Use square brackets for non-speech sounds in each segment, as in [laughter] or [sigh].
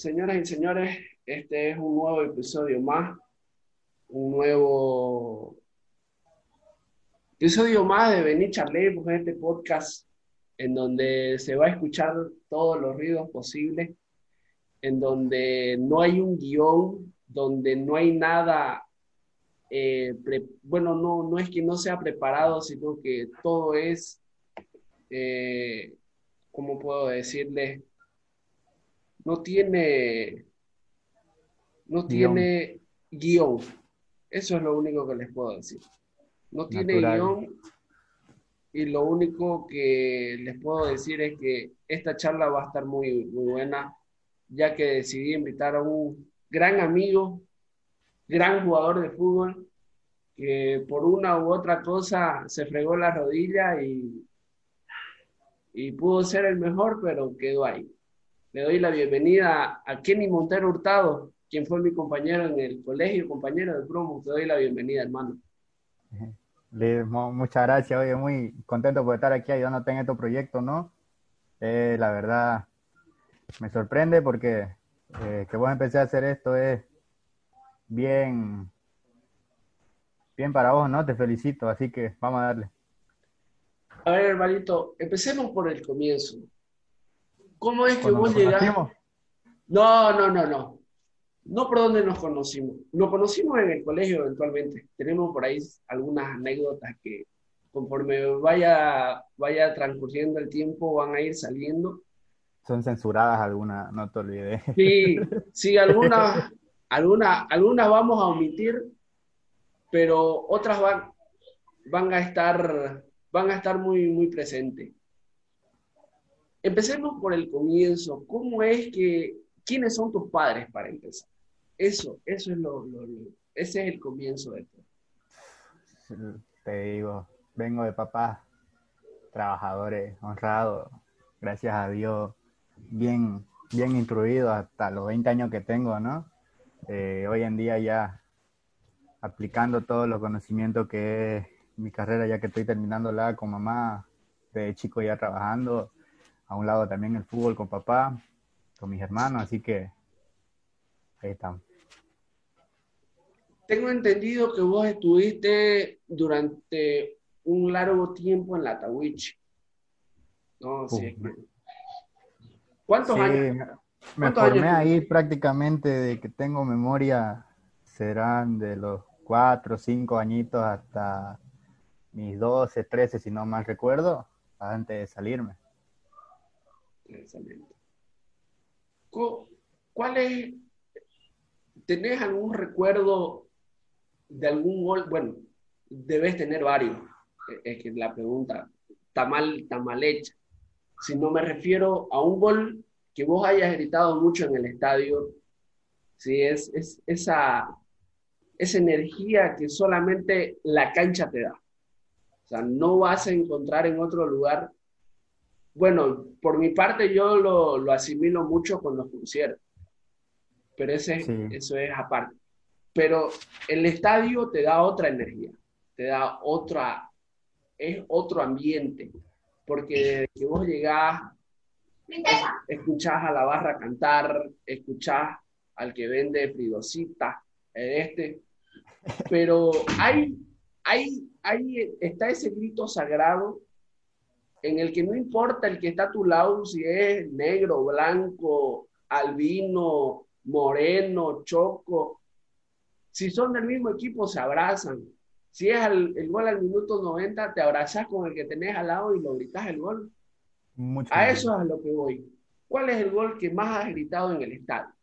Señoras y señores, este es un nuevo episodio más, un nuevo episodio más de Venir Charlemos, este podcast en donde se va a escuchar todos los ruidos posibles, en donde no hay un guion, donde no hay nada, eh, bueno, no, no es que no sea preparado, sino que todo es, eh, ¿cómo puedo decirle? No tiene, no tiene guion. Eso es lo único que les puedo decir. No tiene guion y lo único que les puedo decir es que esta charla va a estar muy, muy buena, ya que decidí invitar a un gran amigo, gran jugador de fútbol, que por una u otra cosa se fregó la rodilla y, y pudo ser el mejor, pero quedó ahí. Le doy la bienvenida a Kenny Montero Hurtado, quien fue mi compañero en el colegio, compañero de promo. Te doy la bienvenida, hermano. muchas gracias, oye, muy contento por estar aquí ayudándote en este proyecto, ¿no? Eh, la verdad, me sorprende porque eh, que vos empecé a hacer esto es bien, bien para vos, ¿no? Te felicito, así que vamos a darle. A ver, hermanito, empecemos por el comienzo. ¿Cómo es que vos llegaste? No, no, no, no. No por dónde nos conocimos. Nos conocimos en el colegio eventualmente. Tenemos por ahí algunas anécdotas que conforme vaya, vaya transcurriendo el tiempo van a ir saliendo. Son censuradas algunas, no te olvides. Sí, [laughs] sí, algunas, algunas, algunas vamos a omitir, pero otras van, van a estar, van a estar muy, muy presentes. Empecemos por el comienzo. ¿Cómo es que, quiénes son tus padres para empezar? Eso, eso es lo, ese es el comienzo de todo. [laughs] Te digo, vengo de papás trabajadores, honrados, gracias a Dios, bien, bien instruido hasta los 20 años que tengo, ¿no? Eh, hoy en día ya aplicando todos los conocimientos que es mi carrera, ya que estoy terminándola con mamá, de chico ya trabajando, a un lado también el fútbol con papá, con mis hermanos, así que ahí estamos. Tengo entendido que vos estuviste durante un largo tiempo en la Tawich. No, sí. ¿Cuántos años? Me formé ahí prácticamente de que tengo memoria, serán de los cuatro, cinco añitos hasta mis 12, 13, si no mal recuerdo, antes de salirme. ¿Cuál es? ¿Tenés algún recuerdo de algún gol? Bueno, debes tener varios. Es que la pregunta está mal, está mal hecha. Si no me refiero a un gol que vos hayas gritado mucho en el estadio, si es, es esa, esa energía que solamente la cancha te da. O sea, no vas a encontrar en otro lugar bueno, por mi parte yo lo, asimilo mucho con los conciertos, pero ese, eso es aparte. Pero el estadio te da otra energía, te da otra, es otro ambiente, porque desde que vos llegás, escuchás a la barra cantar, escuchás al que vende fridosita, este, pero hay, hay, hay, está ese grito sagrado en el que no importa el que está a tu lado, si es negro, blanco, albino, moreno, choco, si son del mismo equipo, se abrazan. Si es el, gol al minuto 90, te abrazas con el que tenés al lado y lo gritas el gol. a eso es a lo que voy. ¿Cuál es el gol que más has gritado en el estadio?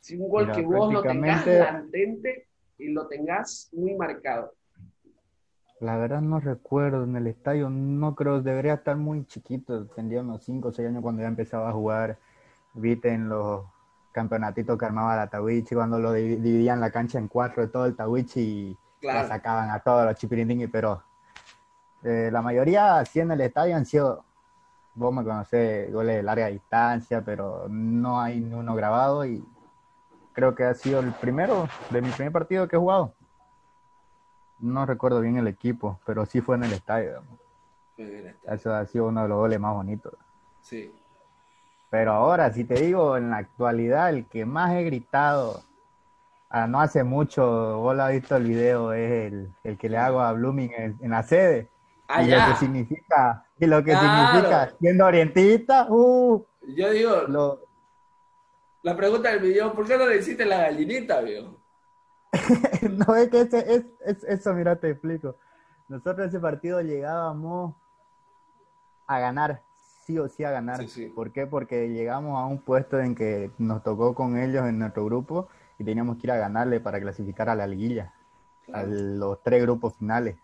Si un gol que vos lo tengas latente y lo tengas muy marcado. La verdad no recuerdo en el estadio, no creo, debería estar muy chiquito, tendría unos 5 o 6 años cuando ya empezaba a jugar, viste en los campeonatitos que armaba la Tawichi, cuando lo dividían la cancha en cuatro de todo el Tawichi y sacaban a todos los chipirindingui, pero eh, la mayoría sí en el estadio han sido, vos me conocés, goles de larga distancia, pero no hay ni uno grabado y creo que ha sido el primero de mi primer partido que he jugado no recuerdo bien el equipo, pero sí fue en el estadio. Eso ha sido uno de los goles más bonitos. Sí. Pero ahora, si te digo, en la actualidad, el que más he gritado, ah, no hace mucho, vos lo has visto el video, es el, que le hago a Blooming en, la sede. Ah, y lo que significa, y lo que significa, siendo orientista, uh, Yo digo, la pregunta del video, ¿por qué no le hiciste la gallinita, viejo? [laughs] no, es que ese, es, eso, mira, te explico. Nosotros ese partido llegábamos a ganar, sí o sí a ganar. ¿Por qué? Porque llegamos a un puesto en que nos tocó con ellos en nuestro grupo y teníamos que ir a ganarle para clasificar a la liguilla, a los tres grupos finales.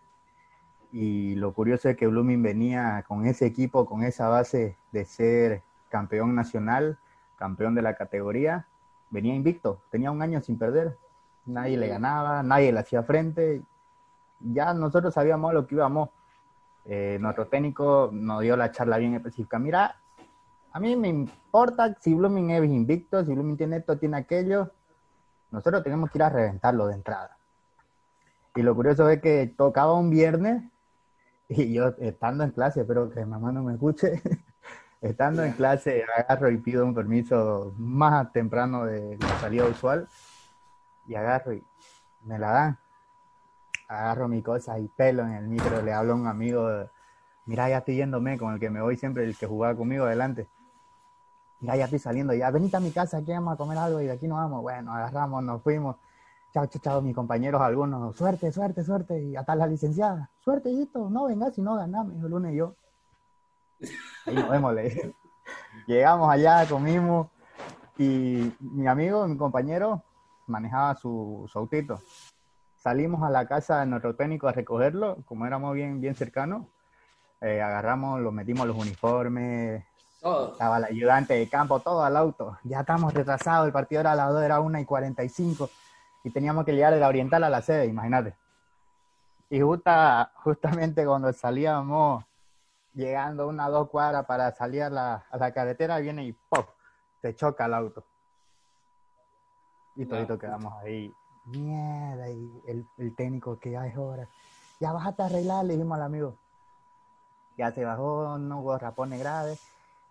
Y lo curioso es que Blooming venía con ese equipo, con esa base de ser campeón nacional, campeón de la categoría, venía invicto, tenía un año sin perder, nadie le ganaba, nadie le hacía frente, ya nosotros sabíamos lo que íbamos eh, nuestro técnico nos dio la charla bien específica. Mira, a mí me importa si Blooming es invicto, si Blooming tiene esto, tiene aquello. Nosotros tenemos que ir a reventarlo de entrada. Y lo curioso es que tocaba un viernes y yo estando en clase, espero que mamá no me escuche, [laughs] estando en clase agarro y pido un permiso más temprano de la salida usual y agarro y me la dan agarro mi cosa y pelo en el micro, le hablo a un amigo, mira, ya estoy yéndome con el que me voy siempre, el que jugaba conmigo adelante. Mira, ya estoy saliendo, ya venite a mi casa, aquí vamos a comer algo y de aquí nos vamos. Bueno, agarramos, nos fuimos. Chao, chao, chao, mis compañeros, algunos, suerte, suerte, suerte. Y hasta la licenciada, suerte, hijito, no vengas si no ganamos, el lunes y yo. Ahí nos vemos, le [laughs] Llegamos allá, comimos y mi amigo, mi compañero, manejaba su, su autito salimos a la casa de nuestro técnico a recogerlo, como éramos bien, bien cercanos, eh, agarramos, lo metimos los uniformes, estaba el ayudante de campo, todo al auto. Ya estamos retrasados, el partido era a las 2, era 1 y 45 y teníamos que llegar de la oriental a la sede, imagínate. Y justa, justamente cuando salíamos, llegando una dos cuadras para salir a la, a la carretera, viene y ¡pop! Se choca el auto. Y todito quedamos ahí mierda, y el, el, técnico que ya es hora, ya bájate a arreglar, le dijimos al amigo. Ya se bajó, no hubo rapones graves.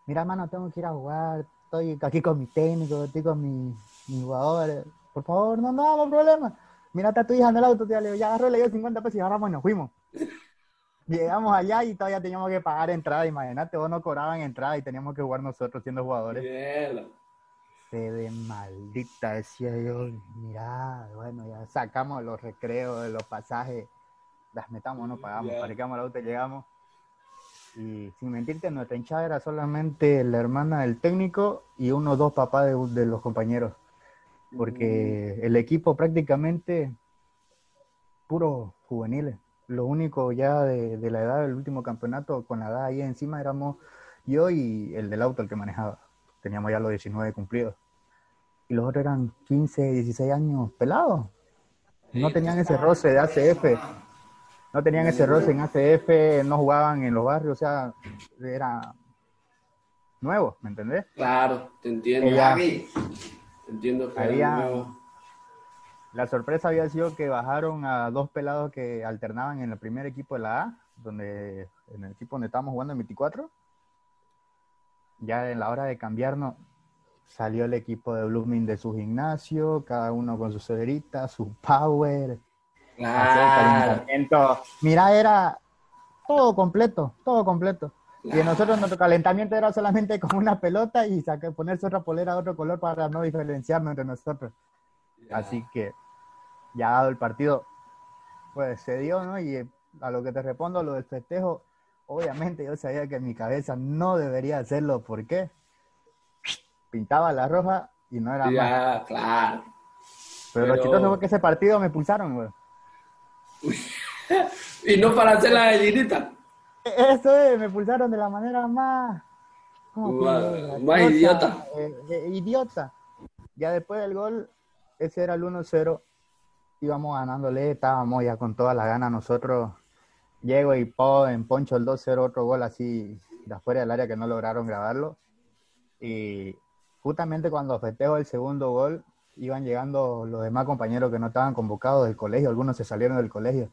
Mira, mano, tengo que ir a jugar, estoy aquí con mi técnico, estoy con mi, mi jugador. Por favor, no, no, no problema. Mira, está tu hija en el auto, tío, le digo, ya agarró, le dio 50 pesos y agarramos y nos fuimos. [laughs] Llegamos allá y todavía teníamos que pagar entrada, imagínate, vos no cobraban entrada y teníamos que jugar nosotros siendo jugadores de maldita, decía yo, mira, bueno, ya sacamos los recreos de los pasajes, las metamos, no pagamos, yeah. parqueamos el auto, llegamos. Y sin mentirte, nuestra hinchada era solamente la hermana del técnico y unos dos papás de, los compañeros. Porque el equipo prácticamente puro juveniles. Lo único ya de, de la edad del último campeonato, con la edad ahí encima, éramos yo y el del auto, el que manejaba teníamos ya los 19 cumplidos. Y los otros eran 15, 16 años pelados. No tenían ese roce de ACF. No tenían ese roce en ACF, no jugaban en los barrios, o sea, era nuevo, ¿me entendés? Claro, te entiendo. te entiendo que había, La sorpresa había sido que bajaron a dos pelados que alternaban en el primer equipo de la A, donde en el equipo donde estábamos jugando en 24 ya en la hora de cambiarnos, salió el equipo de Blooming de su gimnasio, cada uno con su cederita, su power, calentamiento. Mira, era todo completo, todo completo. Y nosotros nuestro calentamiento era solamente [laughs] con una pelota y sacar, ponerse otra polera de otro color para no diferenciarnos entre nosotros. Así que ya dado el partido, pues se dio, ¿no? Y a lo que te respondo, lo del festejo, Obviamente yo sabía que en mi cabeza no debería hacerlo. ¿Por qué? Pintaba la roja y no era ya, claro. Pero, lo chistoso fue que ese partido me pulsaron, güey. [laughs] y no para hacer la gallinita. Eso es, me pulsaron de la manera más... más idiota. Eh, eh, idiota. Ya después del gol, ese era el 1-0. Íbamos ganándole, estábamos ya con toda la gana nosotros llego y po, en poncho el 2-0, otro gol así de afuera del área que no lograron grabarlo. Y justamente cuando festejo el segundo gol, iban llegando los demás compañeros que no estaban convocados del colegio, algunos se salieron del colegio.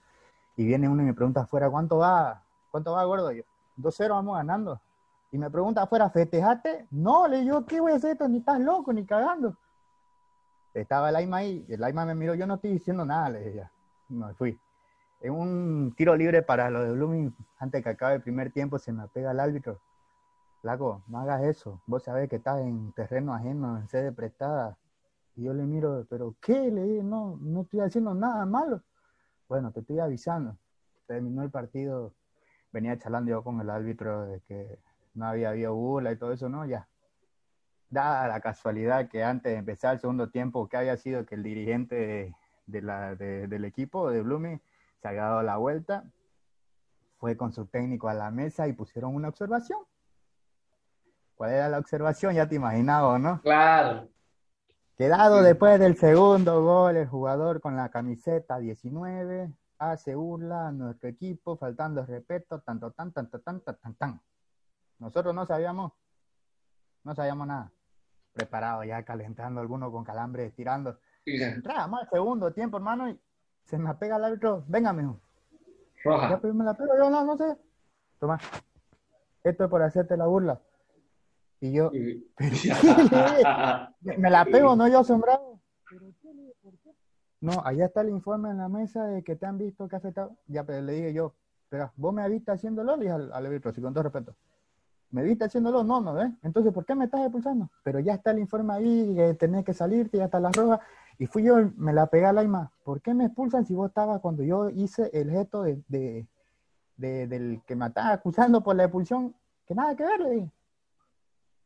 Y viene uno y me pregunta afuera, ¿cuánto va? ¿Cuánto va, gordo? Yo, 2-0 vamos ganando. Y me pregunta afuera, ¿festejaste? No, le digo, ¿qué voy a hacer esto? Ni estás loco, ni cagando. Estaba el Aima ahí, el Aima me miró, yo no estoy diciendo nada, le dije, me fui. En un tiro libre para los de Blooming, antes que acabe el primer tiempo, se me pega el árbitro. Flaco, no hagas eso. Vos sabés que estás en terreno ajeno, en sede prestada. Y yo le miro, ¿pero qué? Le no, no estoy haciendo nada malo. Bueno, te estoy avisando. Terminó el partido, venía charlando yo con el árbitro de que no había habido y todo eso, ¿no? Ya, dada la casualidad que antes de empezar el segundo tiempo, que había sido que el dirigente de, la, del equipo de Blooming se había dado la vuelta, fue con su técnico a la mesa y pusieron una observación. ¿Cuál era la observación? Ya te imaginabas, ¿no? Claro. Quedado después del segundo gol, el jugador con la camiseta 19 hace burla a nuestro equipo, faltando respeto, tanto, tan, tanto, tan, tan, tan, tan. Nosotros no sabíamos, no sabíamos nada preparado ya calentando, alguno con calambre, estirando. Entramos al segundo tiempo, hermano, y se me pega el árbitro. Venga, mijo. Roja. Ya pues, me la pego, yo no, no sé. Toma. Esto es por hacerte la burla. Y yo, [laughs] [laughs] me la pego, no yo asombrado. ¿Pero ¿Por qué? No, allá está el informe en la mesa de que te han visto que has estado. Ya, pero le dije yo, pero vos me visto haciéndolo, le dije al, al árbitro, con todo respeto. ¿Me viste haciéndolo? No, no, ¿ves? Entonces, ¿por qué me estás expulsando? Pero ya está el informe ahí, que tenés que salirte, ya está la roja. Y fui yo, me la pegué a la ima. ¿Por qué me expulsan si vos estabas cuando yo hice el gesto de, del que me estaba acusando por la expulsión? Que nada que ver, le dije.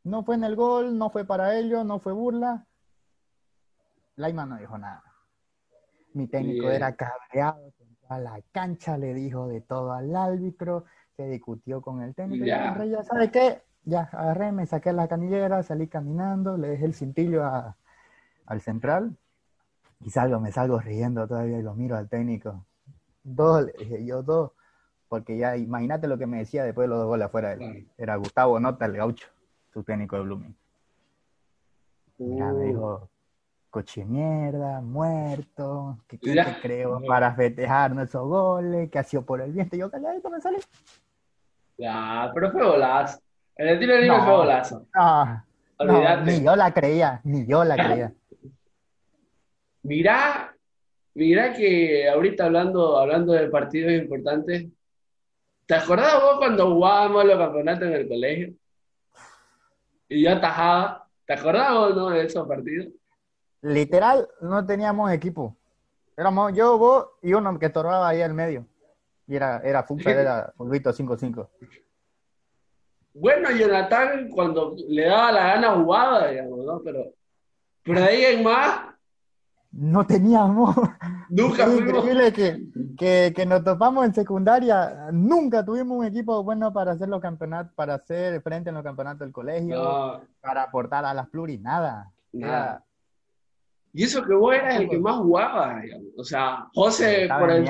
No fue en el gol, no fue para ellos, no fue burla. Laima no dijo nada. Mi técnico era cabreado, a la cancha le dijo de todo al árbitro se discutió con el técnico. Ya. Y ya, ¿sabe qué? Ya agarré, me saqué la canillera, salí caminando, le dejé el cintillo al central y salgo, me salgo riendo todavía y lo miro al técnico. Dos, dije yo dos, porque ya imagínate lo que me decía después de los dos goles afuera. Era Gustavo Nota, el gaucho, su técnico de Blooming. me uh. dijo, coche mierda, muerto, que qué te creo para festejar esos goles, que ha sido por el viento. Yo calladito me salí. Ya, pero fue golazo. En el tiro de libre fue golazo. No, ni yo la creía, ni yo la creía. [laughs] mirá, mirá que ahorita hablando, hablando de partidos importantes, ¿te acordás vos cuando jugábamos los campeonatos en el colegio? Y yo atajaba. ¿Te acordás vos no, de esos partidos? Literal, no teníamos equipo. Éramos yo, vos y uno que estorbaba ahí al medio. Y era, era era Fulvito 5-5. Bueno, Jonathan, cuando le daba la gana jugaba, digamos, ¿no? Pero, pero ahí en más. No teníamos. Nunca es increíble que, que, que, nos topamos en secundaria. Nunca tuvimos un equipo bueno para hacer los campeonatos, para hacer frente en los campeonatos del colegio, para aportar a las pluris, nada. Nada. Y eso que vos eras el que más jugaba, digamos. O sea, José por el.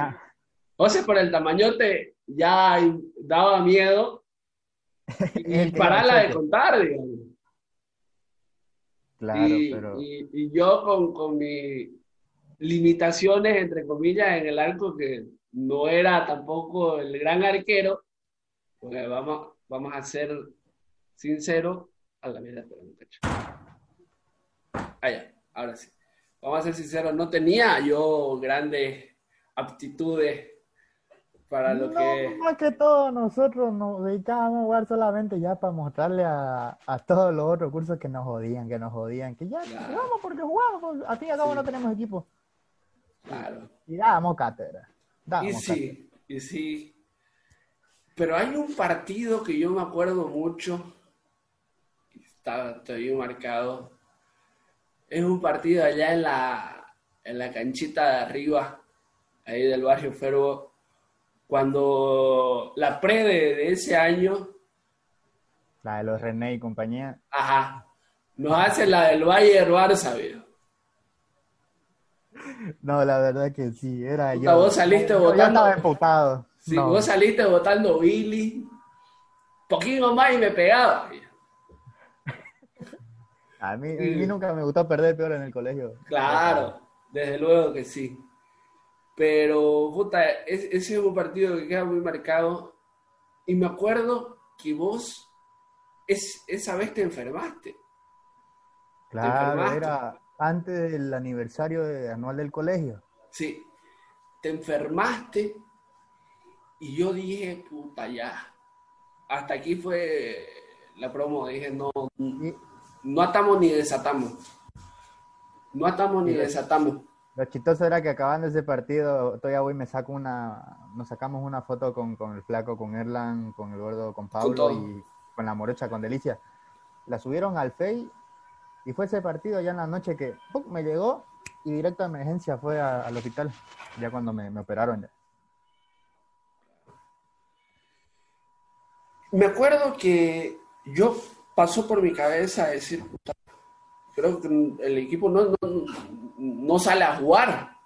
José por el tamañote ya daba miedo [laughs] y pararla de contar, digamos. Claro, y, pero... y, yo con, con mis limitaciones, entre comillas, en el arco, que no era tampoco el gran arquero, pues vamos, vamos a ser sinceros. A la mierda, pero muchacho. Allá, ahora sí. Vamos a ser sinceros, no tenía yo grandes aptitudes para lo que... Más que todo nosotros nos dedicábamos a jugar solamente ya para mostrarle a, a, todos los otros cursos que nos jodían, que nos jodían, que ya jugamos porque jugamos, pues, a fin y al cabo no tenemos equipo. Claro. Y dábamos cátedra. y sí, y sí. Pero hay un partido que yo me acuerdo mucho, está todavía marcado, es un partido allá en la, en la canchita de arriba, ahí del barrio Fervo, cuando la pre de, ese año. La de los René y compañía. Ajá. Nos hace la del Bayern Barça, viejo. No, la verdad que sí, era yo. Vos saliste votando. Yo estaba emputado. Sí, vos saliste votando Billy. Poquito más y me pegaba. A mí, a mí nunca me gustó perder peor en el colegio. Claro, desde luego que sí. Pero, puta, ese es un partido que queda muy marcado. Y me acuerdo que vos es, esa vez te enfermaste. Claro, era antes del aniversario anual del colegio. Sí, te enfermaste y yo dije, puta, ya. Hasta aquí fue la promo. Dije, no, no atamos ni desatamos. No atamos ni desatamos. Lo chistoso era que acabando ese partido, todavía voy me saco una, nos sacamos una foto con, el flaco, con Erlan, con el gordo, con Pablo y con la morocha, con Delicia. La subieron al FEI y fue ese partido ya en la noche que me llegó y directo a emergencia fue al hospital, ya cuando me, operaron ya. Me acuerdo que yo pasó por mi cabeza decir, creo que el equipo no, no, sale a jugar,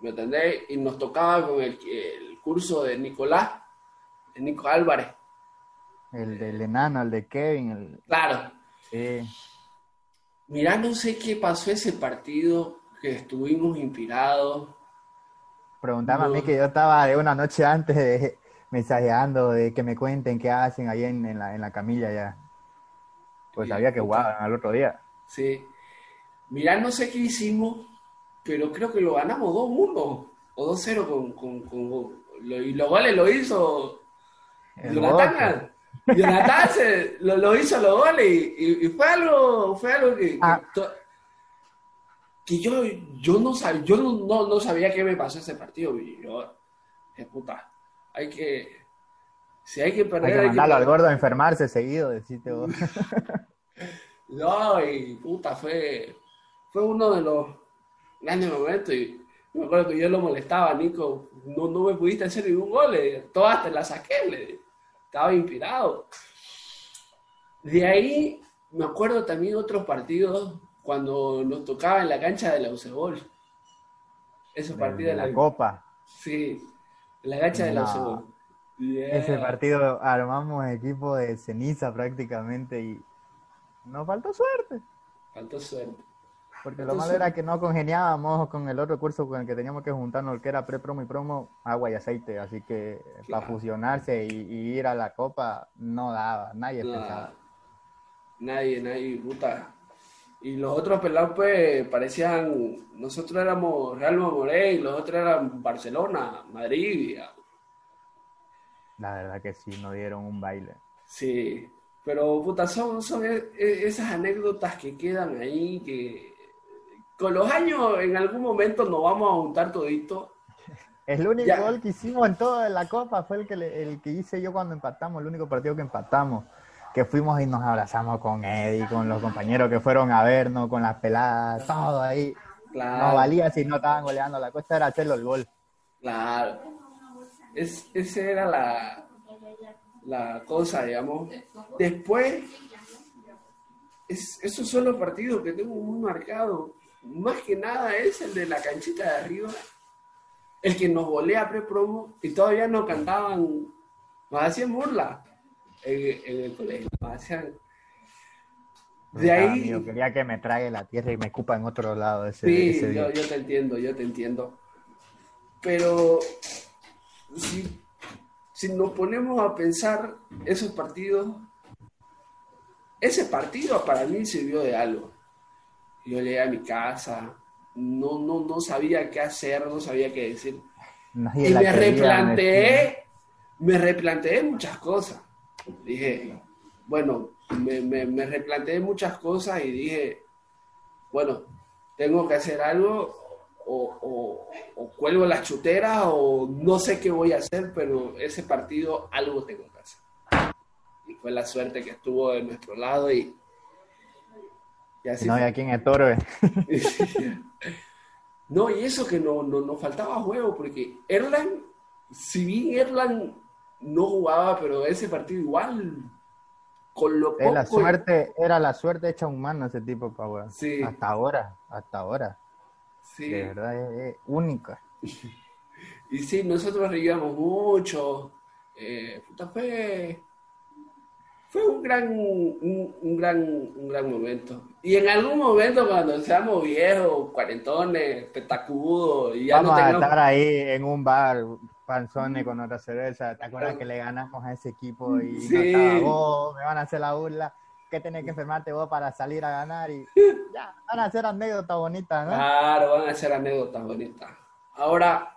¿me entendés? Y nos tocaba con el, curso de Nicolás, de Nico Álvarez. El del enano, el de Kevin. Claro. Mirá, no sé qué pasó ese partido, que estuvimos inspirados. Preguntame a mí que yo estaba de una noche antes de [laughs] mensajeando, de que me cuenten qué hacen ahí en, la, en la camilla ya. Pues sabía que jugaban al otro día. Sí. Mirá, no sé qué hicimos, pero creo que lo ganamos 2-1 o 2-0 con, con, con, y los goles lo hizo Jonathan. Jonathan se, lo, hizo los goles y, fue algo, fue algo que, ah. que, yo, yo, no, sabía, yo no, no, sabía qué me pasó ese partido. Y yo, de puta, hay que, si hay que perder. Hay que mandarlo al gordo a enfermarse seguido, deciste vos. [laughs] no, y puta, fue, fue uno de los grandes momentos. Y me acuerdo que yo lo molestaba, Nico, no, no me pudiste hacer ningún gol, todas te las saqué, le, estaba inspirado. De ahí me acuerdo también otros partidos cuando nos tocaba en la cancha de la Ucebol. Esos partidos de la, Copa. Sí, en la cancha de la Ucebol. Ese partido armamos equipo de ceniza prácticamente y nos faltó suerte. Faltó suerte. Porque lo malo era que no congeniábamos con el otro curso con el que teníamos que juntarnos, que era pre-promo y promo, agua y aceite. Así que para fusionarse y, ir a la copa no daba, nadie pensaba. Nadie, nadie, puta. Y los otros pelados, pues, parecían. Nosotros éramos Real Morey, y los otros eran Barcelona, Madrid. La verdad que sí, nos dieron un baile. Sí, pero puta, son, son e, e, esas anécdotas que quedan ahí, que con los años en algún momento nos vamos a juntar todito. El único gol que hicimos en toda la copa fue el que, el que hice yo cuando empatamos, el único partido que empatamos. Que fuimos y nos abrazamos con Eddie, con los compañeros que fueron a vernos, con las peladas, todo ahí. No valía si no estaban goleando, la cosa era hacerlo el gol. Claro. Es, esa era la, la cosa, digamos. Después, esos son los partidos que tengo muy marcados más que nada es el de la canchita de arriba, el que nos volea pre-promo y todavía no cantaban, nos hacían burla en, el colegio, nos hacían... De ahí... Yo quería que me trague la tierra y me escupa en otro lado ese, sí, yo, yo, te entiendo, yo te entiendo. Pero si, si nos ponemos a pensar esos partidos, ese partido para mí sirvió de algo yo llegué a mi casa, no, no, no sabía qué hacer, no sabía qué decir. y me replanteé, me replanteé muchas cosas. Dije, bueno, me, me, replanteé muchas cosas y dije, bueno, tengo que hacer algo o, o, cuelgo las chuteras o no sé qué voy a hacer, pero ese partido algo tengo que hacer. Y fue la suerte que estuvo de nuestro lado y, no había quien estorbe. [laughs] no, y eso que no, no, nos faltaba juego, porque Erlan, si bien Erlan no jugaba, pero ese partido igual, con lo poco... La suerte, era la suerte hecha humana ese tipo, para sí. Hasta ahora, hasta ahora. Sí. De verdad, es, única. [laughs] y sí, nosotros reíamos mucho. Eh, puta fe fue un gran, un, gran, un gran momento. Y en algún momento cuando seamos viejos, cuarentones, petacudos, y ya Vamos a estar ahí en un bar, panzones con otra cerveza. ¿Te acuerdas que le ganamos a ese equipo y sí. no estaba, oh, me van a hacer la burla? que tenés que enfermarte vos para salir a ganar y [laughs] ya, van a ser anécdotas bonitas, ¿no? Claro, van a ser anécdotas bonitas. Ahora,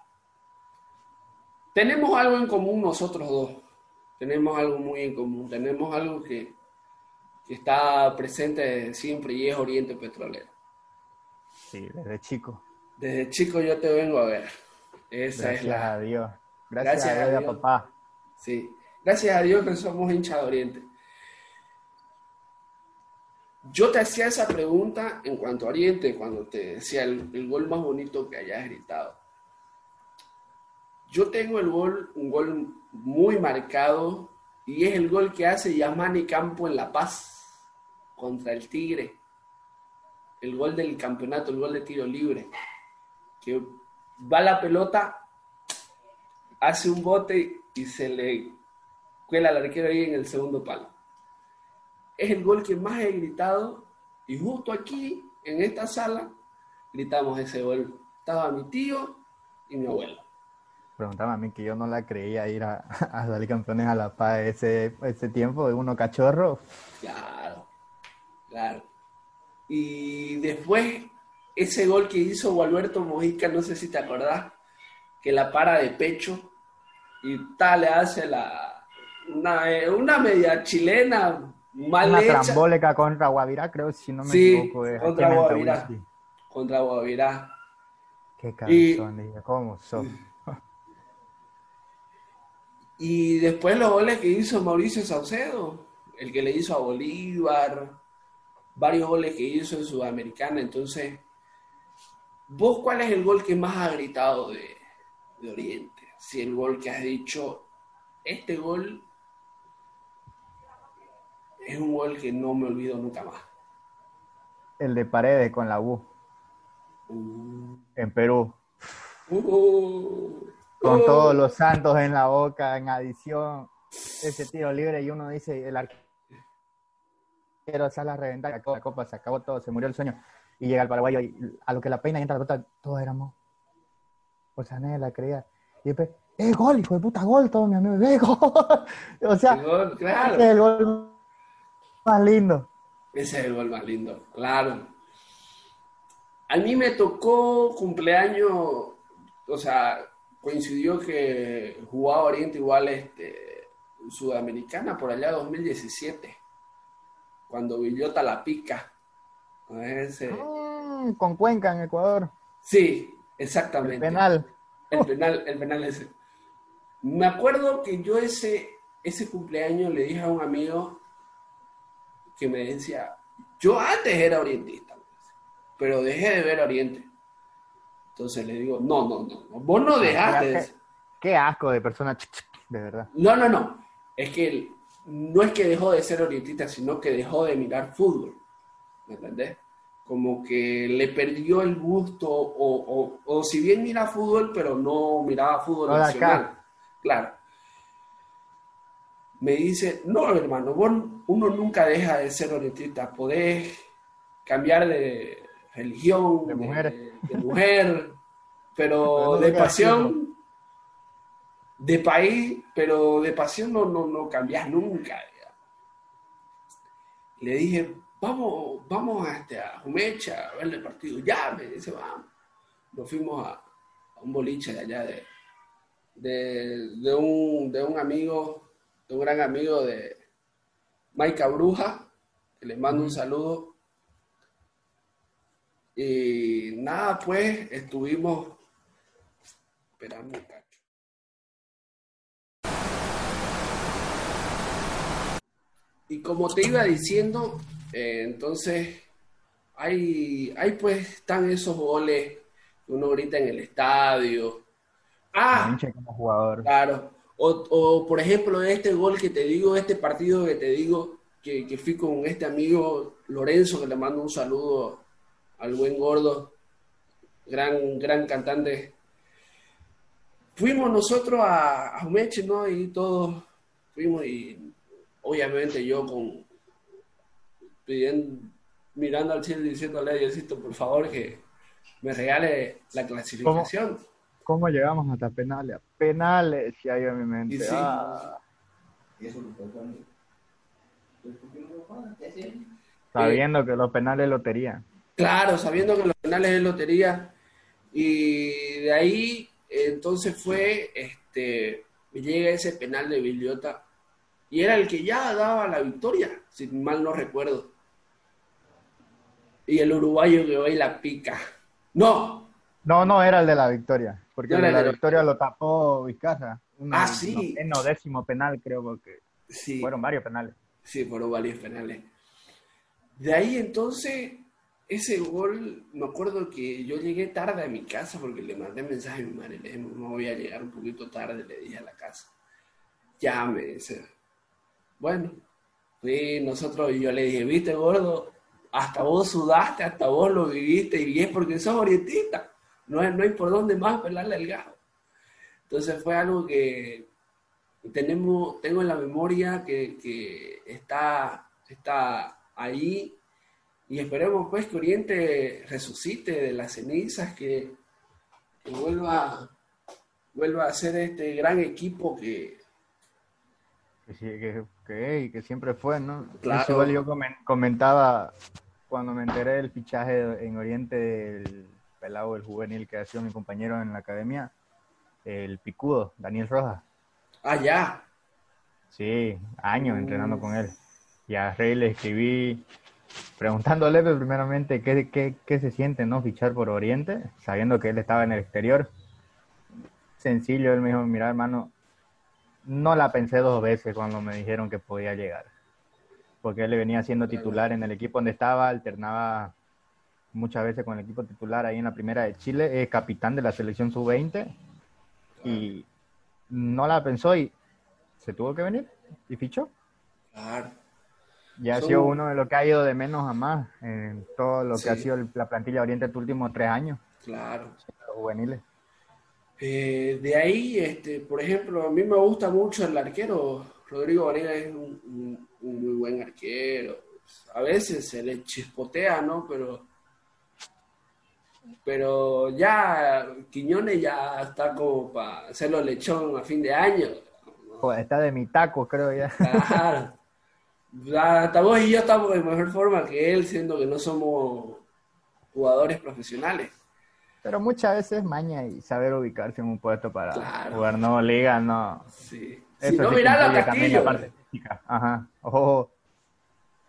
tenemos algo en común nosotros dos. Tenemos algo muy en común. Tenemos algo que, que está presente siempre y es Oriente Petrolero. Sí, desde chico. Desde chico yo te vengo a ver. Esa Gracias es la. a Dios. Gracias, a Dios, a papá. Sí. Gracias a Dios que somos hinchas de Oriente. Yo te hacía esa pregunta en cuanto a Oriente, cuando te decía el, el gol más bonito que hayas gritado. Yo tengo el gol, un gol muy marcado, y es el gol que hace Yamani Campo en La Paz contra el Tigre. El gol del campeonato, el gol de tiro libre. Que va la pelota, hace un bote y se le cuela al arquero ahí en el segundo palo. Es el gol que más he gritado y justo aquí, en esta sala, gritamos ese gol. Estaba mi tío y mi abuelo. Preguntaba a mí que yo no la creía ir a, [laughs] a salir campeones a La Paz ese, ese tiempo de uno cachorro. Claro, claro. Y después, ese gol que hizo Gualberto Mojica, no sé si te acordás, que la para de pecho y tal le hace la una, una media chilena mal Una hecha trambólica contra Guavirá, creo, si no me Sí, equivoco. es contra Guavirá. Contra Guavirá. Qué Y- cabezón, dije, ¿cómo son? Y después los goles que hizo Mauricio Saucedo, el que le hizo a Bolívar, varios goles que hizo en Sudamericana. Entonces, ¿vos cuál es el gol que más has gritado de, de Oriente? Si el gol que has dicho, este gol es un gol que no me olvido nunca más. El de Paredes con la U Uh, en Perú. uh, Con todos los santos en la boca, en adición. Ese tiro libre y uno dice, el arquero sale a reventar, la copa, se acabó todo, se murió el sueño. Y llega el paraguayo y a lo que la peina y entra la pelota, todos éramos. O sea, nadie la creía. Y después, ¡eh, gol, hijo de puta, gol! Todo mi amigo, ¡eh, [laughs] gol! o sea, El gol, claro. ese es el gol más lindo. Ese es el gol más lindo, claro. A mí me tocó cumpleaños, o sea, coincidió que jugaba Oriente igual este, Sudamericana por allá 2017, cuando Villota la pica. Ese- Mm, con Cuenca en Ecuador. Sí, El exactamente. penal. El penal, el penal ese. Me acuerdo que yo ese, ese cumpleaños le dije a un amigo que me decía, yo antes era orientista, pero dejé de ver Oriente. Entonces le digo, no, no, no, no, vos no dejaste de qué, qué asco de persona, de verdad. No, no, no. Es que él- no es que dejó de ser orientista, sino que dejó de mirar fútbol. ¿Me entendés? Como que le perdió el gusto, o, o- o si bien mira fútbol, pero no miraba fútbol No nacional. acá. Claro. Me dice, no, hermano, vos- uno nunca deja de ser orientista. Podés cambiar de religión, De mujer. de mujer, pero de pasión de país, pero de pasión no, no, no cambias nunca. ya. Le dije, vamos, vamos a, este, a Jumecha a ver el partido. Ya, me dice, vamos. Nos fuimos a, a un boliche de allá de, de, de un, de un amigo, de un gran amigo de Maica Bruja, que les mando un saludo. Y nada, pues estuvimos. Esperamos un cacho. Y como te iba diciendo, eh, entonces hay, hay pues están esos goles que uno grita en el estadio. Ah, como jugador. Claro. O, o, por ejemplo, este gol que te digo, este partido que te digo, que, que fui con este amigo Lorenzo, que le mando un saludo al buen gordo, gran, gran cantante. Fuimos nosotros a, a ¿no? Y todos fuimos y obviamente yo con pidiendo, mirando al cielo y diciéndole a Diosito, por favor, que me regale la clasificación. ¿Cómo llegamos hasta penales? Penales, si hay en mi mente. Y sí. Ah, Sabiendo que los penales es lotería. Claro, sabiendo que los penales es lotería. Y de ahí, entonces fue, este, llega ese penal de Villota. Y era el que ya daba la victoria, si mal no recuerdo. Y el uruguayo que va y la pica. No. No, no, era el de la victoria. Porque el de la victoria lo tapó Vizcarra. ah, sí. En no, décimo penal, creo, porque fueron varios penales. Sí, fueron varios penales. De ahí entonces, ese gol, me acuerdo que yo llegué tarde a mi casa porque le mandé mensaje a mi madre, le dije, no voy a llegar un poquito tarde, le dije a la casa. Ya me dice, bueno, fui nosotros, y yo le dije, viste gordo, hasta vos sudaste, hasta vos lo viviste, y es porque sos orientista, no, hay por dónde más pelarle el gato. Entonces fue algo que tenemos, tengo en la memoria que, que está, está ahí y esperemos pues que Oriente resucite de las cenizas, que, vuelva, vuelva a ser este gran equipo que... Que, que, que siempre fue, ¿no? Claro. yo comentaba cuando me enteré del fichaje en Oriente del pelado del juvenil que ha sido mi compañero en la academia, el picudo, Daniel Rojas. Ah, ya. Sí, años entrenando con él. Y a Rey le escribí preguntándole pues, primeramente qué, qué, qué, se siente no fichar por Oriente, sabiendo que él estaba en el exterior. Sencillo, él me dijo, mira hermano, no la pensé dos veces cuando me dijeron que podía llegar, porque él le venía siendo titular en el equipo donde estaba, alternaba muchas veces con el equipo titular ahí en la primera de Chile, es capitán de la selección sub-20 y no la pensó y se tuvo que venir y fichó. Claro. Ya ha sido uno de los que ha ido de menos a más en todo lo que ha sido la plantilla Oriente estos últimos tres años. Claro. Los juveniles. Eh, de ahí, este, por ejemplo, a mí me gusta mucho el arquero. Rodrigo Varela es un, muy buen arquero. A veces se le chispotea, ¿no? Pero, pero ya Quiñones ya está como para hacerlo lechón a fin de año. está de mi taco, creo ya. Claro. Hasta vos y yo estamos de mejor forma que él, siendo que no somos jugadores profesionales. Pero muchas veces maña y saber ubicarse en un puesto para jugar no liga, no. Sí. si no, mirá a Castillo. Ajá. Ojo.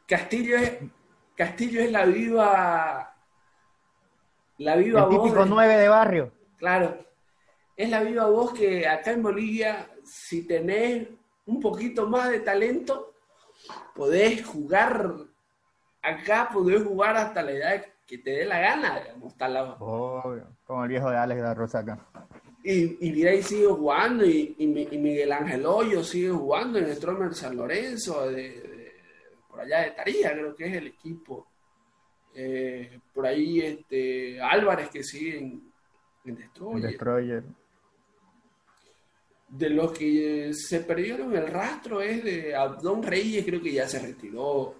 Castillo es Castillo es la viva la viva El típico nueve de barrio. Claro. Es la viva voz que acá en Bolivia si tenés un poquito más de talento podés jugar acá, podés jugar hasta la edad que te dé la gana, digamos, está la... como el viejo de Alex de la Rosa acá. Y, y sigue jugando, y, y, Miguel Ángel Hoyo sigue jugando en Stromer San Lorenzo, de, por allá de Taría, creo que es el equipo. Eh, por ahí este Álvarez que sigue en, en Destroyer de los que se perdieron el rastro es de Abdón Reyes, creo que ya se retiró.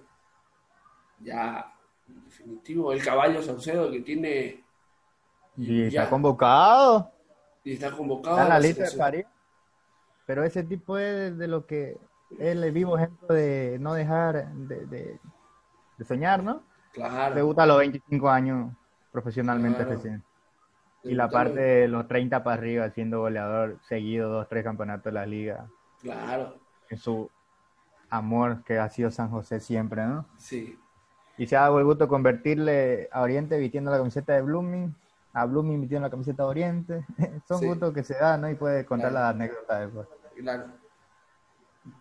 Ya, en definitivo, el caballo Saucedo que tiene. Y está convocado. Y está convocado. Está en la lista de París. Pero ese tipo es de lo que es el vivo ejemplo de no dejar de, de, soñar, ¿no? Claro. Debuta a los 25 años profesionalmente recién. Y la parte de los 30 para arriba, siendo goleador seguido, dos, tres campeonatos de la liga. Claro. En su amor que ha sido San José siempre, ¿no? Sí. Y se ha dado el gusto convertirle a Oriente vistiendo la camiseta de Blooming, a Blooming vistiendo la camiseta de Oriente. [laughs] Son gustos que se dan, ¿no? Y puede contar la anécdota después. Claro.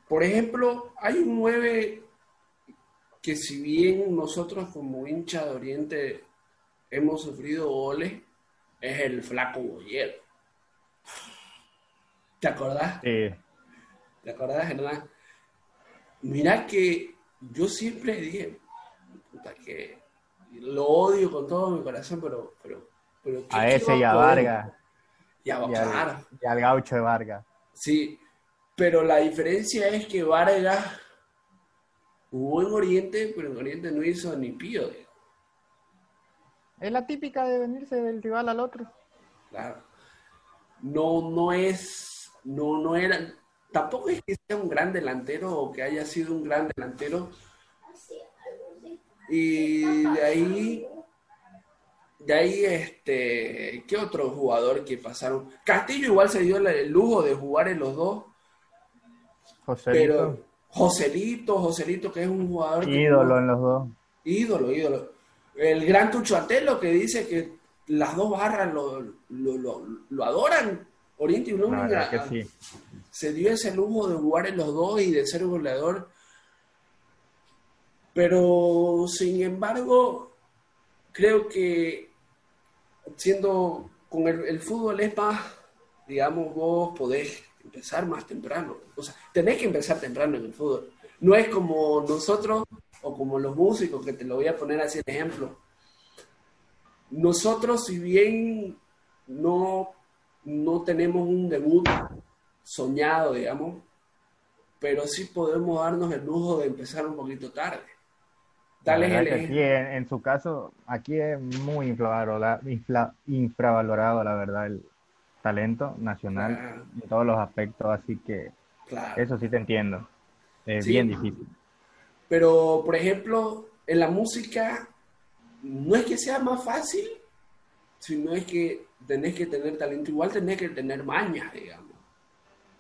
Por ejemplo, hay un 9 que si bien nosotros como hincha de Oriente hemos sufrido goles, es el flaco Boyer. ¿Te acordás? Sí. ¿Te acordás, Hernán? Mira que yo siempre dije, puta, que lo odio con todo mi corazón, pero... pero, pero a ese y a Vargas. Y a, claro. y al gaucho de Vargas. Sí, pero la diferencia es que Vargas jugó en Oriente, pero en Oriente no hizo ni pío. Es la típica de venirse del rival al otro. Claro. No, no es, no, no era, tampoco es que sea un gran delantero o que haya sido un gran delantero. Y de ahí, de ahí, este, ¿qué otro jugador que pasaron? Castillo igual se dio el lujo de jugar en los dos. Joselito. Pero Joselito, Joselito, que es un jugador. Ídolo en los dos. Ídolo, ídolo. El gran Tucho Atelo que dice que las dos barras lo, lo, lo, adoran. Oriente y Blooming se dio ese lujo de jugar en los dos y de ser goleador. Pero, sin embargo, creo que siendo con el, fútbol es más, digamos, vos podés empezar más temprano. O sea, tenés que empezar temprano en el fútbol. No es como nosotros o como los músicos, que te lo voy a poner así de ejemplo. Nosotros, si bien no, no tenemos un debut soñado, digamos, pero sí podemos darnos el lujo de empezar un poquito tarde. Dale en, su caso, aquí es muy infravalorado, la verdad, el talento nacional en todos los aspectos, así que eso sí te entiendo. Es bien difícil. Pero, por ejemplo, en la música, no es que sea más fácil, sino es que tenés que tener talento, igual tenés que tener mañas, digamos.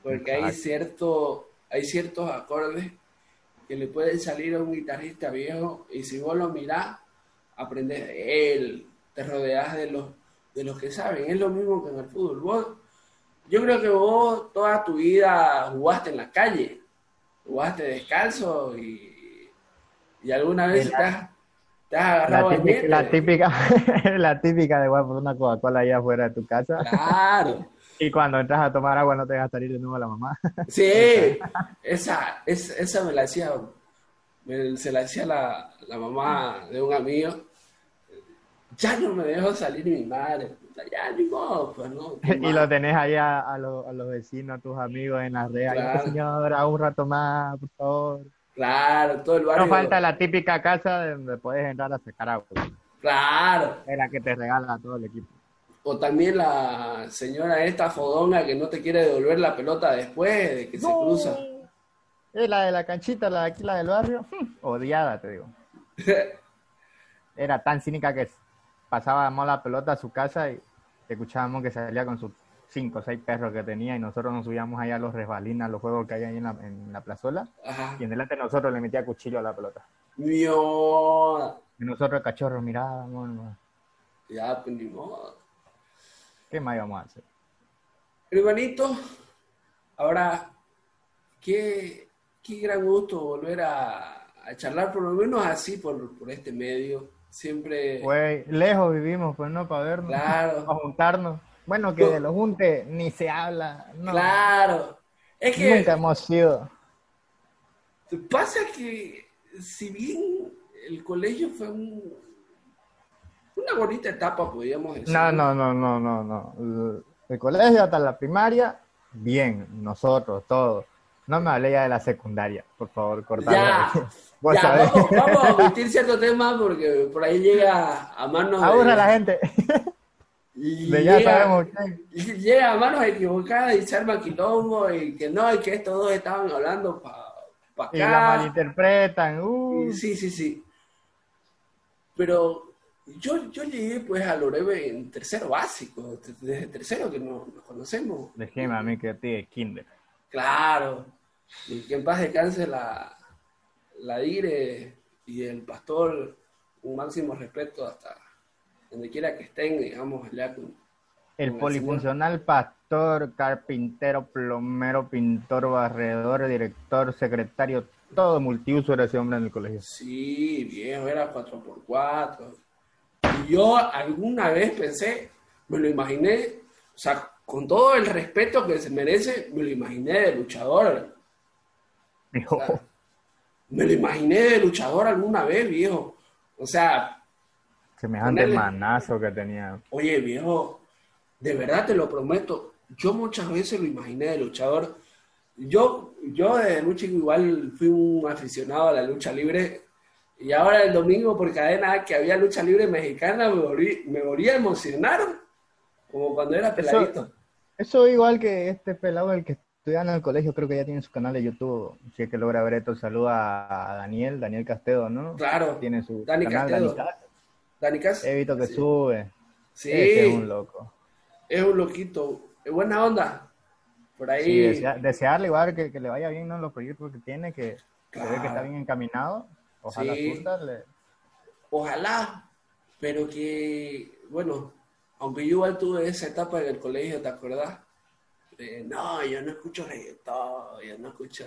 Porque hay, cierto, hay ciertos acordes que le pueden salir a un guitarrista viejo y si vos lo mirás, aprendes de él, te rodeas de los, de los que saben. Es lo mismo que en el fútbol. Vos, yo creo que vos toda tu vida jugaste en la calle, jugaste descalzo y, y alguna vez te has, agarrado la típica, la [laughs] típica, la típica de por una Coca-Cola allá afuera de tu casa. Claro. Y cuando entras a tomar agua no te vas a salir de nuevo a la mamá. [laughs] Sí, esa, esa, me la hacía, se la hacía la, la mamá de un amigo. Ya no me dejó salir mi madre. Ya ni modo, pues no. [laughs] Y lo tenés ahí a, los, a, los, vecinos, a tus amigos en las redes. Claro. Señora, un rato más, por favor. Claro, todo el barrio. No falta la típica casa donde puedes entrar a secar agua. Claro. Es la que te regala todo el equipo. O también la señora esta fodonga que no te quiere devolver la pelota después de que se cruza. Es la de la canchita, la de aquí, la del barrio. Odiada, te digo. [laughs] Era tan cínica que pasábamos la pelota a su casa y escuchábamos que salía con sus cinco o seis perros que tenía y nosotros nos subíamos allá a los resbalinas, los juegos que hay ahí en la, en la plazuela. Y en delante de nosotros le metía cuchillo a la pelota. Dios. Y nosotros el cachorro mirábamos. Ya, pues ni modo. ¿Qué más íbamos a hacer? Hermanito, ahora, qué, qué gran gusto volver a, charlar, por lo menos así, por, por este medio. Siempre. Güey, lejos vivimos, pues no, para vernos. Claro. [laughs] Para juntarnos. Bueno, que de los junte ni se habla. Claro. Es que. Nunca hemos sido. Pasa que, si bien el colegio fue un, una bonita etapa, podríamos decir. No, no, no, no, no, no. El colegio hasta la primaria, bien, nosotros, todos. No me hablé ya de la secundaria, por favor, cortalo. Ya, [laughs] ya vamos, a omitir cierto tema porque por ahí llega a manos Aburra la gente. Y ya llega, sabemos y llega a manos equivocadas y se arma quilombo y que no, y que estos dos estaban hablando para pa acá. Y la malinterpretan. Uh. sí, sí, sí. Pero yo, yo llegué pues a Lorebe en tercero básico, desde tercero que nos, conocemos. Déjeme a mí que te kinder. Claro, y que en paz descanse la, la dire y el pastor, un máximo respeto hasta donde quiera que estén, digamos. El polifuncional pastor, carpintero, plomero, pintor, barredor, director, secretario, todo multiuso era ese hombre en el colegio. Sí, viejo, era 4x4 yo alguna vez pensé, me lo imaginé, o sea, con todo el respeto que se merece, me lo imaginé de luchador. me lo imaginé de luchador alguna vez, viejo. O sea... Semejante manazo que tenía. Oye, viejo, de verdad te lo prometo, yo muchas veces lo imaginé de luchador. Yo, yo de lucha igual fui un aficionado a la lucha libre y ahora el domingo por cadena que había lucha libre mexicana me volví, me volví a emocionar, como cuando era peladito. Eso, igual que este pelado el que estudiando en el colegio, creo que ya tiene su canal de YouTube. Si es que logra ver esto, saluda a Daniel, Daniel Castedo, ¿no? Claro. Tiene su Dani canal, Castedo. Dani Cas- Dani Cas. He visto que Sí. sube. Sí, Ese es un loco. es un loquito. Es buena onda. Por ahí. Sí, desea- desearle igual que, que le vaya bien los proyectos que tiene, que se ve que está Claro. bien encaminado. Ojalá Sí. surta, le- Ojalá, pero que, bueno, aunque yo igual tuve esa etapa en el colegio, ¿te acordás? De, no, yo no escucho reggaetón, yo no escucho...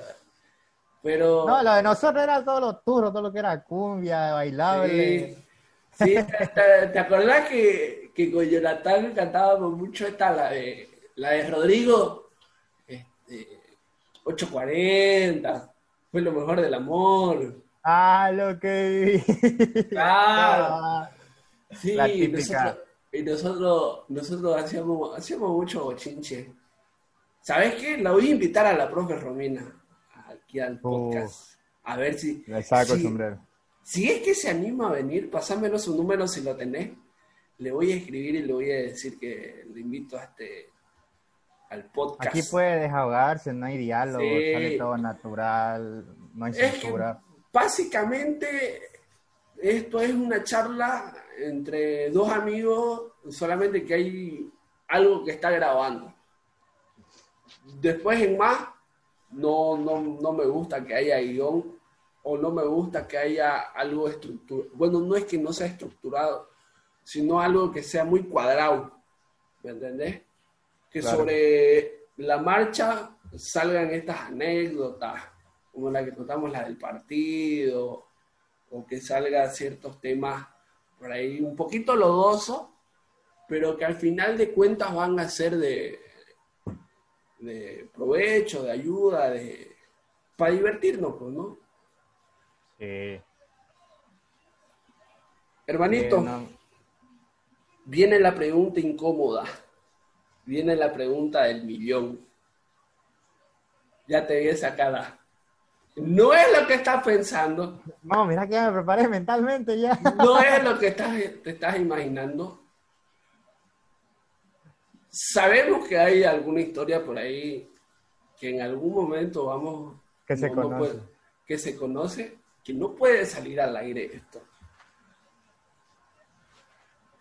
Pero... No, lo de nosotros era todo lo turro, todo lo que era cumbia, bailable. Sí, sí, ¿te, te acordás que, que con Jonathan cantábamos mucho esta, la de, la de Rodrigo? Este, 840, fue lo mejor del amor. Ah, lo que vi. Claro. [laughs] Ah, Sí, La típica. nosotros, y nosotros, nosotros hacíamos, hacíamos mucho bochinche. ¿Sabes qué? La voy a invitar a la profe Romina aquí al podcast. A ver si, Le saco el sombrero. Si es que se anima a venir, pasámelo su número si lo tenés. Le voy a escribir y le voy a decir que le invito a este al podcast. Aquí puede desahogarse, no hay diálogo, Sí. sale todo natural, no hay censura. básicamente esto es una charla entre dos amigos, solamente que hay algo que está grabando. Después en más, no, no, no me gusta que haya guion o no me gusta que haya algo estructurado. Bueno, no es que no sea estructurado, sino algo que sea muy cuadrado. ¿Me entendés? Que Claro. sobre la marcha salgan estas anécdotas, como la que contamos, la del partido, o que salgan ciertos temas por ahí un poquito lodosos, pero que al final de cuentas van a ser de, de provecho, de ayuda, de para divertirnos, pues, ¿no? Sí. Hermanito, Eh, no. viene la pregunta incómoda, viene la pregunta del millón. Ya te vi esa cara. No es lo que estás pensando, No, mira que ya me preparé mentalmente ya. no es lo que estás, te estás imaginando. Sabemos que hay alguna historia por ahí que en algún momento vamos... Que se no- no conoce. puede- que se conoce, que no puede salir al aire esto.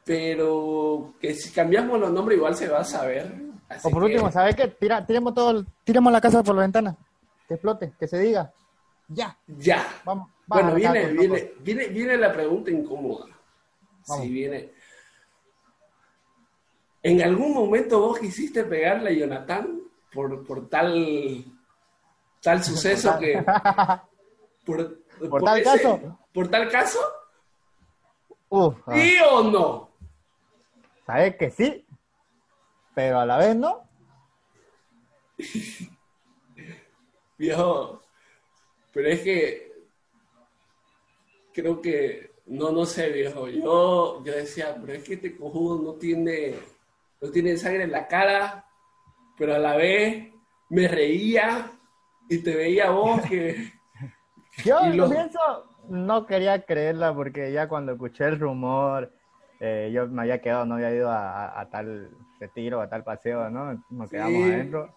Pero que si cambiamos los nombres igual se va a saber. Así O por que- último, ¿sabes qué? Tira, tiremos todo, tiremos la casa por la ventana. Que explote, que se diga. Ya, Ya. vamos. Bueno, viene, viene, loco. viene, viene la pregunta incómoda. Vamos. Si viene. ¿En algún momento vos quisiste pegarle a Jonathan por, por tal, tal [laughs] suceso que. [laughs] Por, ¿Por tal caso? ¿Por tal caso? Uf, ah, ¿Sí o no? ¿sabes que sí? Pero a la vez no. [laughs] Viejo. Pero es que. Creo que. No, no sé, viejo. Yo, yo decía, pero es que este cojudo no tiene. No tiene sangre en la cara. Pero a la vez me reía. Y te veía vos que. [laughs] [laughs] Yo Y los- pienso, no quería creerla porque ya cuando escuché el rumor, eh, yo me había quedado, no había ido a, a- a tal retiro, a tal paseo, ¿no? Nos Sí. quedamos adentro.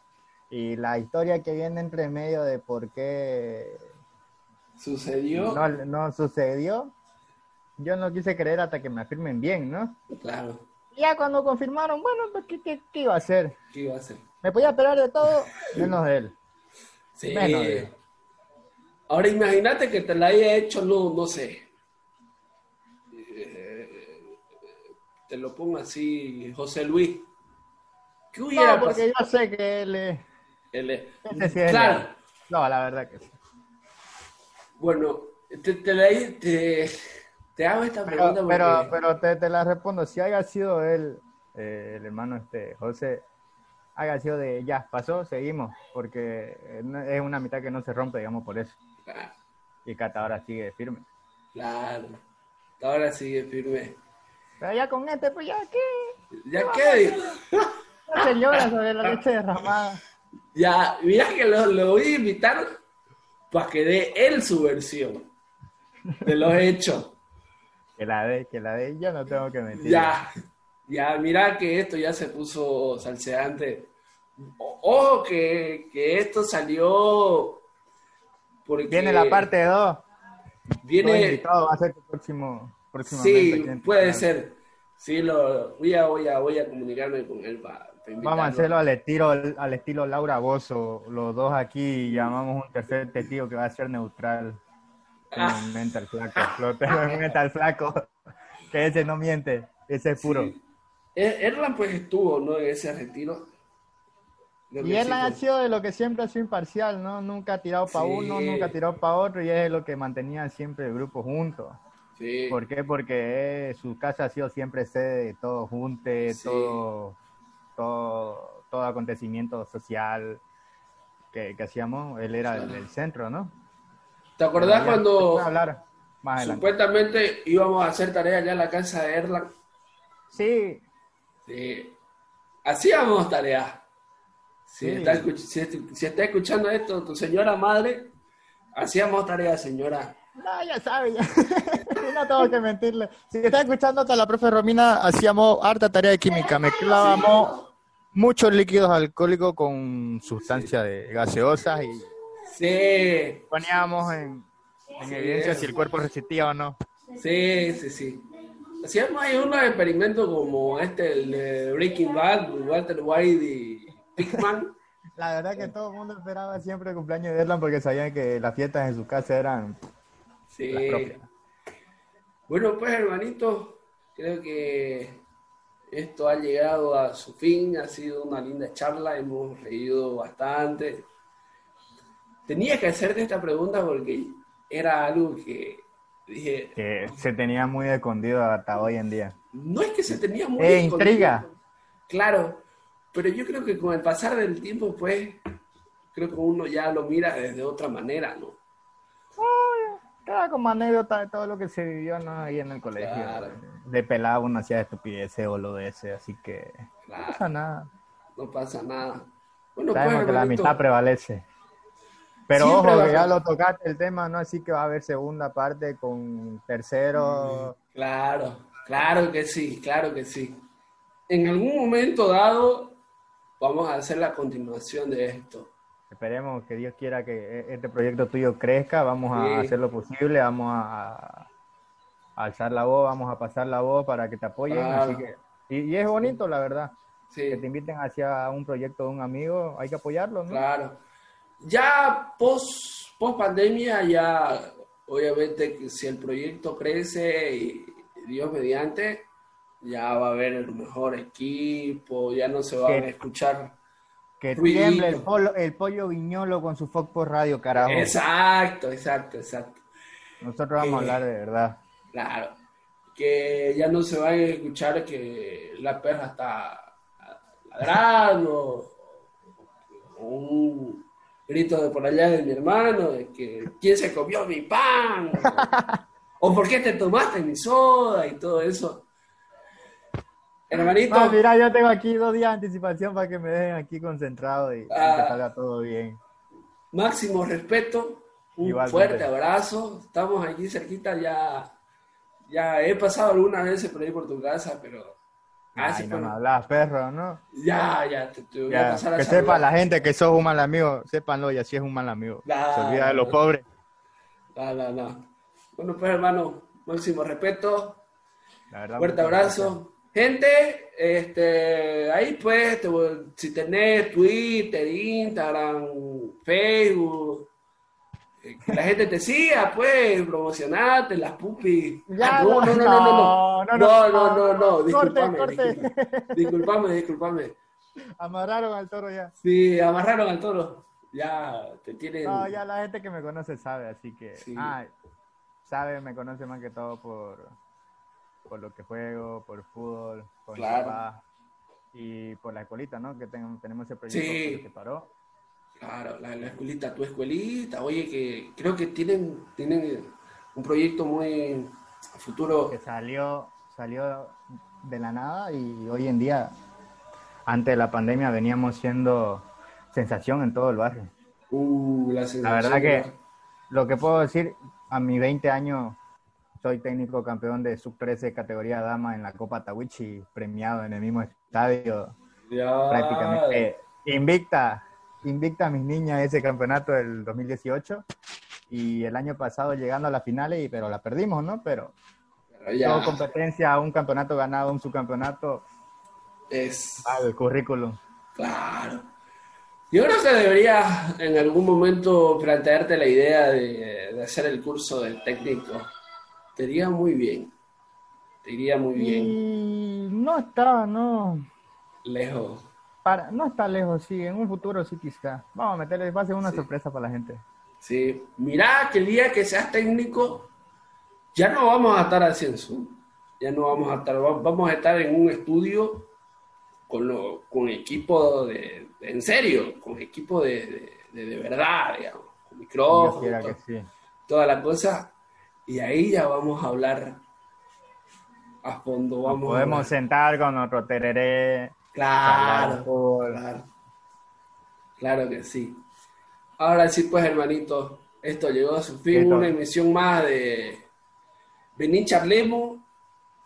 Y la historia que viene entre medio de por qué Sucedió. no, no sucedió, yo no quise creer hasta que me afirmen bien, ¿no? Claro. Ya cuando confirmaron, bueno, pues, ¿qué, qué, qué iba a hacer? ¿Qué iba a hacer? Me podía esperar de todo, menos de él. Sí. Menos de- Ahora imagínate que te la haya hecho, no, no sé. Eh, te lo pongo así, José Luis. ¿Qué hubiera No, porque pasado? yo sé que él es... Él es- ese sí es Claro. No, la verdad que sí. Bueno, te, te, la- te, te hago esta pregunta Pero, pero, porque pero te, te la respondo, si haya sido él, eh, el hermano este, José, haya sido de ya, pasó, seguimos, porque eh, es una mitad que no se rompe, digamos, por eso. Y Cata ahora sigue firme. claro, ahora sigue firme. Pero ya con este, pues ya, ¿qué? ¿Ya qué? digo? No se llora sobre la leche derramada. Ya, mira que lo, lo voy a invitar para que dé él su versión de los hechos. Que la de, que la de, yo no tengo que mentir. Ya, ya, mira que esto ya se puso salseante, Ojo que, que esto salió porque... Viene la parte 2. Viene... invitado va a ser tu próximo, Sí, puede ser. Sí, lo, voy, a, voy, a, voy a comunicarme con él para, Vamos a hacerlo al estilo, al estilo Laura Bozo, los dos aquí llamamos un tercer testigo que va a ser neutral. [laughs] Ah. Mental flaco, mental flaco, [laughs] que ese no miente, ese es puro. Er, Erlan pues estuvo, ¿no? En ese retiro. Y Erlan ha sido de lo que siempre ha sido imparcial, ¿no? Nunca ha tirado para uno, nunca ha tirado para otro y es lo que mantenía siempre el grupo junto. Sí. ¿Por qué? Porque su casa ha sido siempre sede de todo junte, todo, todo, todo acontecimiento social que, hacíamos, él era el, centro, ¿no? ¿Te acordás cuando hablar supuestamente íbamos a hacer tarea allá en la casa de Erlan? Sí. Sí. Hacíamos tarea. Si, está, si, está escuchando esto, tu señora madre, hacíamos tarea, señora. No, ya sabe, ya. [laughs] no tengo que mentirle. Si está escuchando hasta la profe Romina, hacíamos harta tarea de química. Mezclábamos muchos líquidos alcohólicos con sustancias de gaseosas y sí. poníamos en, evidencia si el cuerpo resistía o no. Sí, sí, sí. Hacíamos ahí unos experimentos como este, el Breaking Bad, Walter White y [laughs] La verdad que todo el mundo esperaba siempre el cumpleaños de Erlan porque sabían que las fiestas en su casa eran Sí. Bueno, pues hermanito, creo que esto ha llegado a su fin, ha sido una linda charla, hemos reído bastante. Tenía que hacerte esta pregunta porque era algo que dije... Que se tenía muy escondido hasta hoy en día. No es que se tenía muy eh, intriga. Claro, pero yo creo que con el pasar del tiempo, pues, creo que uno ya lo mira desde otra manera, ¿no? Queda como anécdota de todo lo que se vivió ¿no? ahí en el colegio. De pelado uno hacía estupideces o lo de ese, así que no pasa nada. No pasa nada. Bueno, Sabemos pues, que la mitad prevalece. Pero ojo, que ya lo tocaste el tema, ¿no? Así que va a haber segunda parte con tercero. Mm, claro, claro que sí, claro que sí. En algún momento dado vamos a hacer la continuación de esto. Esperemos que Dios quiera que e-, este proyecto tuyo crezca, vamos a hacer lo posible, vamos a, alzar la voz, vamos a pasar la voz para que te apoyen. y, es bonito, la verdad. Que te inviten hacia un proyecto de un amigo, hay que apoyarlo, ¿no? Claro. Ya post, post pandemia, ya obviamente si el proyecto crece y Dios mediante, ya va a haber el mejor equipo, ya no se van a escuchar que tiemble el, el pollo viñolo con su Fox por radio, carajo. Exacto, exacto, exacto. Nosotros vamos a hablar de verdad. Claro. Que ya no se va a escuchar que la perra está ladrando. un grito de por allá de mi hermano, de que quién se comió mi pan. [laughs] o por qué te tomaste mi soda y todo eso. Hermanito. Ah, mira, yo tengo aquí dos días de anticipación para que me dejen aquí concentrado y, que ah. salga todo bien. Máximo respeto, un fuerte abrazo. Estamos aquí cerquita, ya, ya he pasado algunas veces por ahí por tu casa, pero. Ay, no me hablas, perro, ¿no? Ya, ya, te, voy a pasar a Que sepa la gente que sos un mal amigo, sépanlo y así es un mal amigo. Se olvida de los pobres. No. Bueno, pues hermano, máximo respeto. Fuerte abrazo. Gente, este, ahí pues, si tenés Twitter, Instagram, Facebook, eh, que la gente te siga, pues, promocionate, las pupis. Ya, no, no, no, no, no, no, no, no, no, no, disculpame, disculpame, disculpame. Amarraron al toro ya. Sí, amarraron al toro. Ya te tienen. No, ya la gente que me conoce sabe, así que. Ah, sabe, me conoce más que todo por por lo que juego, por fútbol, por claro. y por la escuelita, ¿no? Que tenemos ese proyecto que paró. Claro, la, escuelita, tu escuelita, oye, que creo que tienen, tienen un proyecto muy futuro. Que salió, salió de la nada y hoy en día, antes de la pandemia, veníamos siendo sensación en todo el barrio. Uh, la, la verdad que lo que puedo decir, a mis 20 años soy técnico campeón de sub-13 categoría dama en la Copa Tawichi, premiado en el mismo estadio. Prácticamente invicta, invicta a mis niñas ese campeonato del 2018 y el año pasado llegando a las finales, y, pero la perdimos, ¿no? Pero, Pero ya todo competencia, un campeonato ganado, un subcampeonato, es al currículum. claro. Yo creo que deberías en algún momento plantearte la idea de, de hacer el curso del técnico. Te iría muy bien. Te iría muy bien. Y no está, no, Lejos. para, no está lejos, sí, en un futuro sí quizá. Vamos a meterle, va a ser una Sí. sorpresa para la gente. Sí. Mirá que el día que seas técnico, ya no vamos a estar en Zoom. Ya no vamos a estar, va- vamos a estar en un estudio con, lo, con equipo de, de- en serio, con equipo de, de, verdad, digamos, con micrófono, to- sí. toda la cosa. Y ahí ya vamos a hablar a fondo. Vamos Podemos sentar con nuestro tereré, Claro. Claro. Claro que sí. Ahora sí, pues, hermanito, esto llegó a su fin, una emisión más de Vení Charlemos.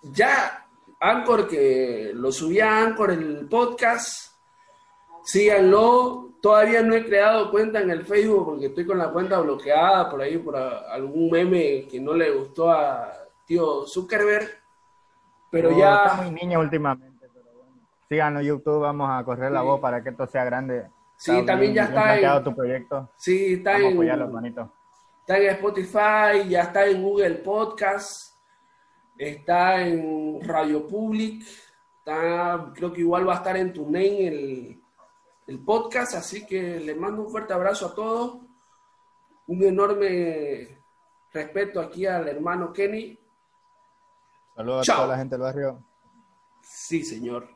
Ya, Anchor, que lo subí a Anchor el podcast, síganlo. Todavía no he creado cuenta en el Facebook porque estoy con la cuenta bloqueada por ahí por a- algún meme que no le gustó a tío Zuckerberg. Pero Oh, ya... Está muy niña últimamente, pero bueno. Síganos YouTube, vamos a correr la voz para que esto sea grande. Sí, Está también ya bien está planteado en- tu proyecto. Sí, está Vamos a en, apoyarlo. Está en Spotify, ya está en Google Podcast, está en Radio Public, está, creo que igual va a estar en TuneIn el, el podcast, así que les mando un fuerte abrazo a todos, un enorme respeto aquí al hermano Kenny. Saludos Chao. a toda la gente del barrio. Sí, señor.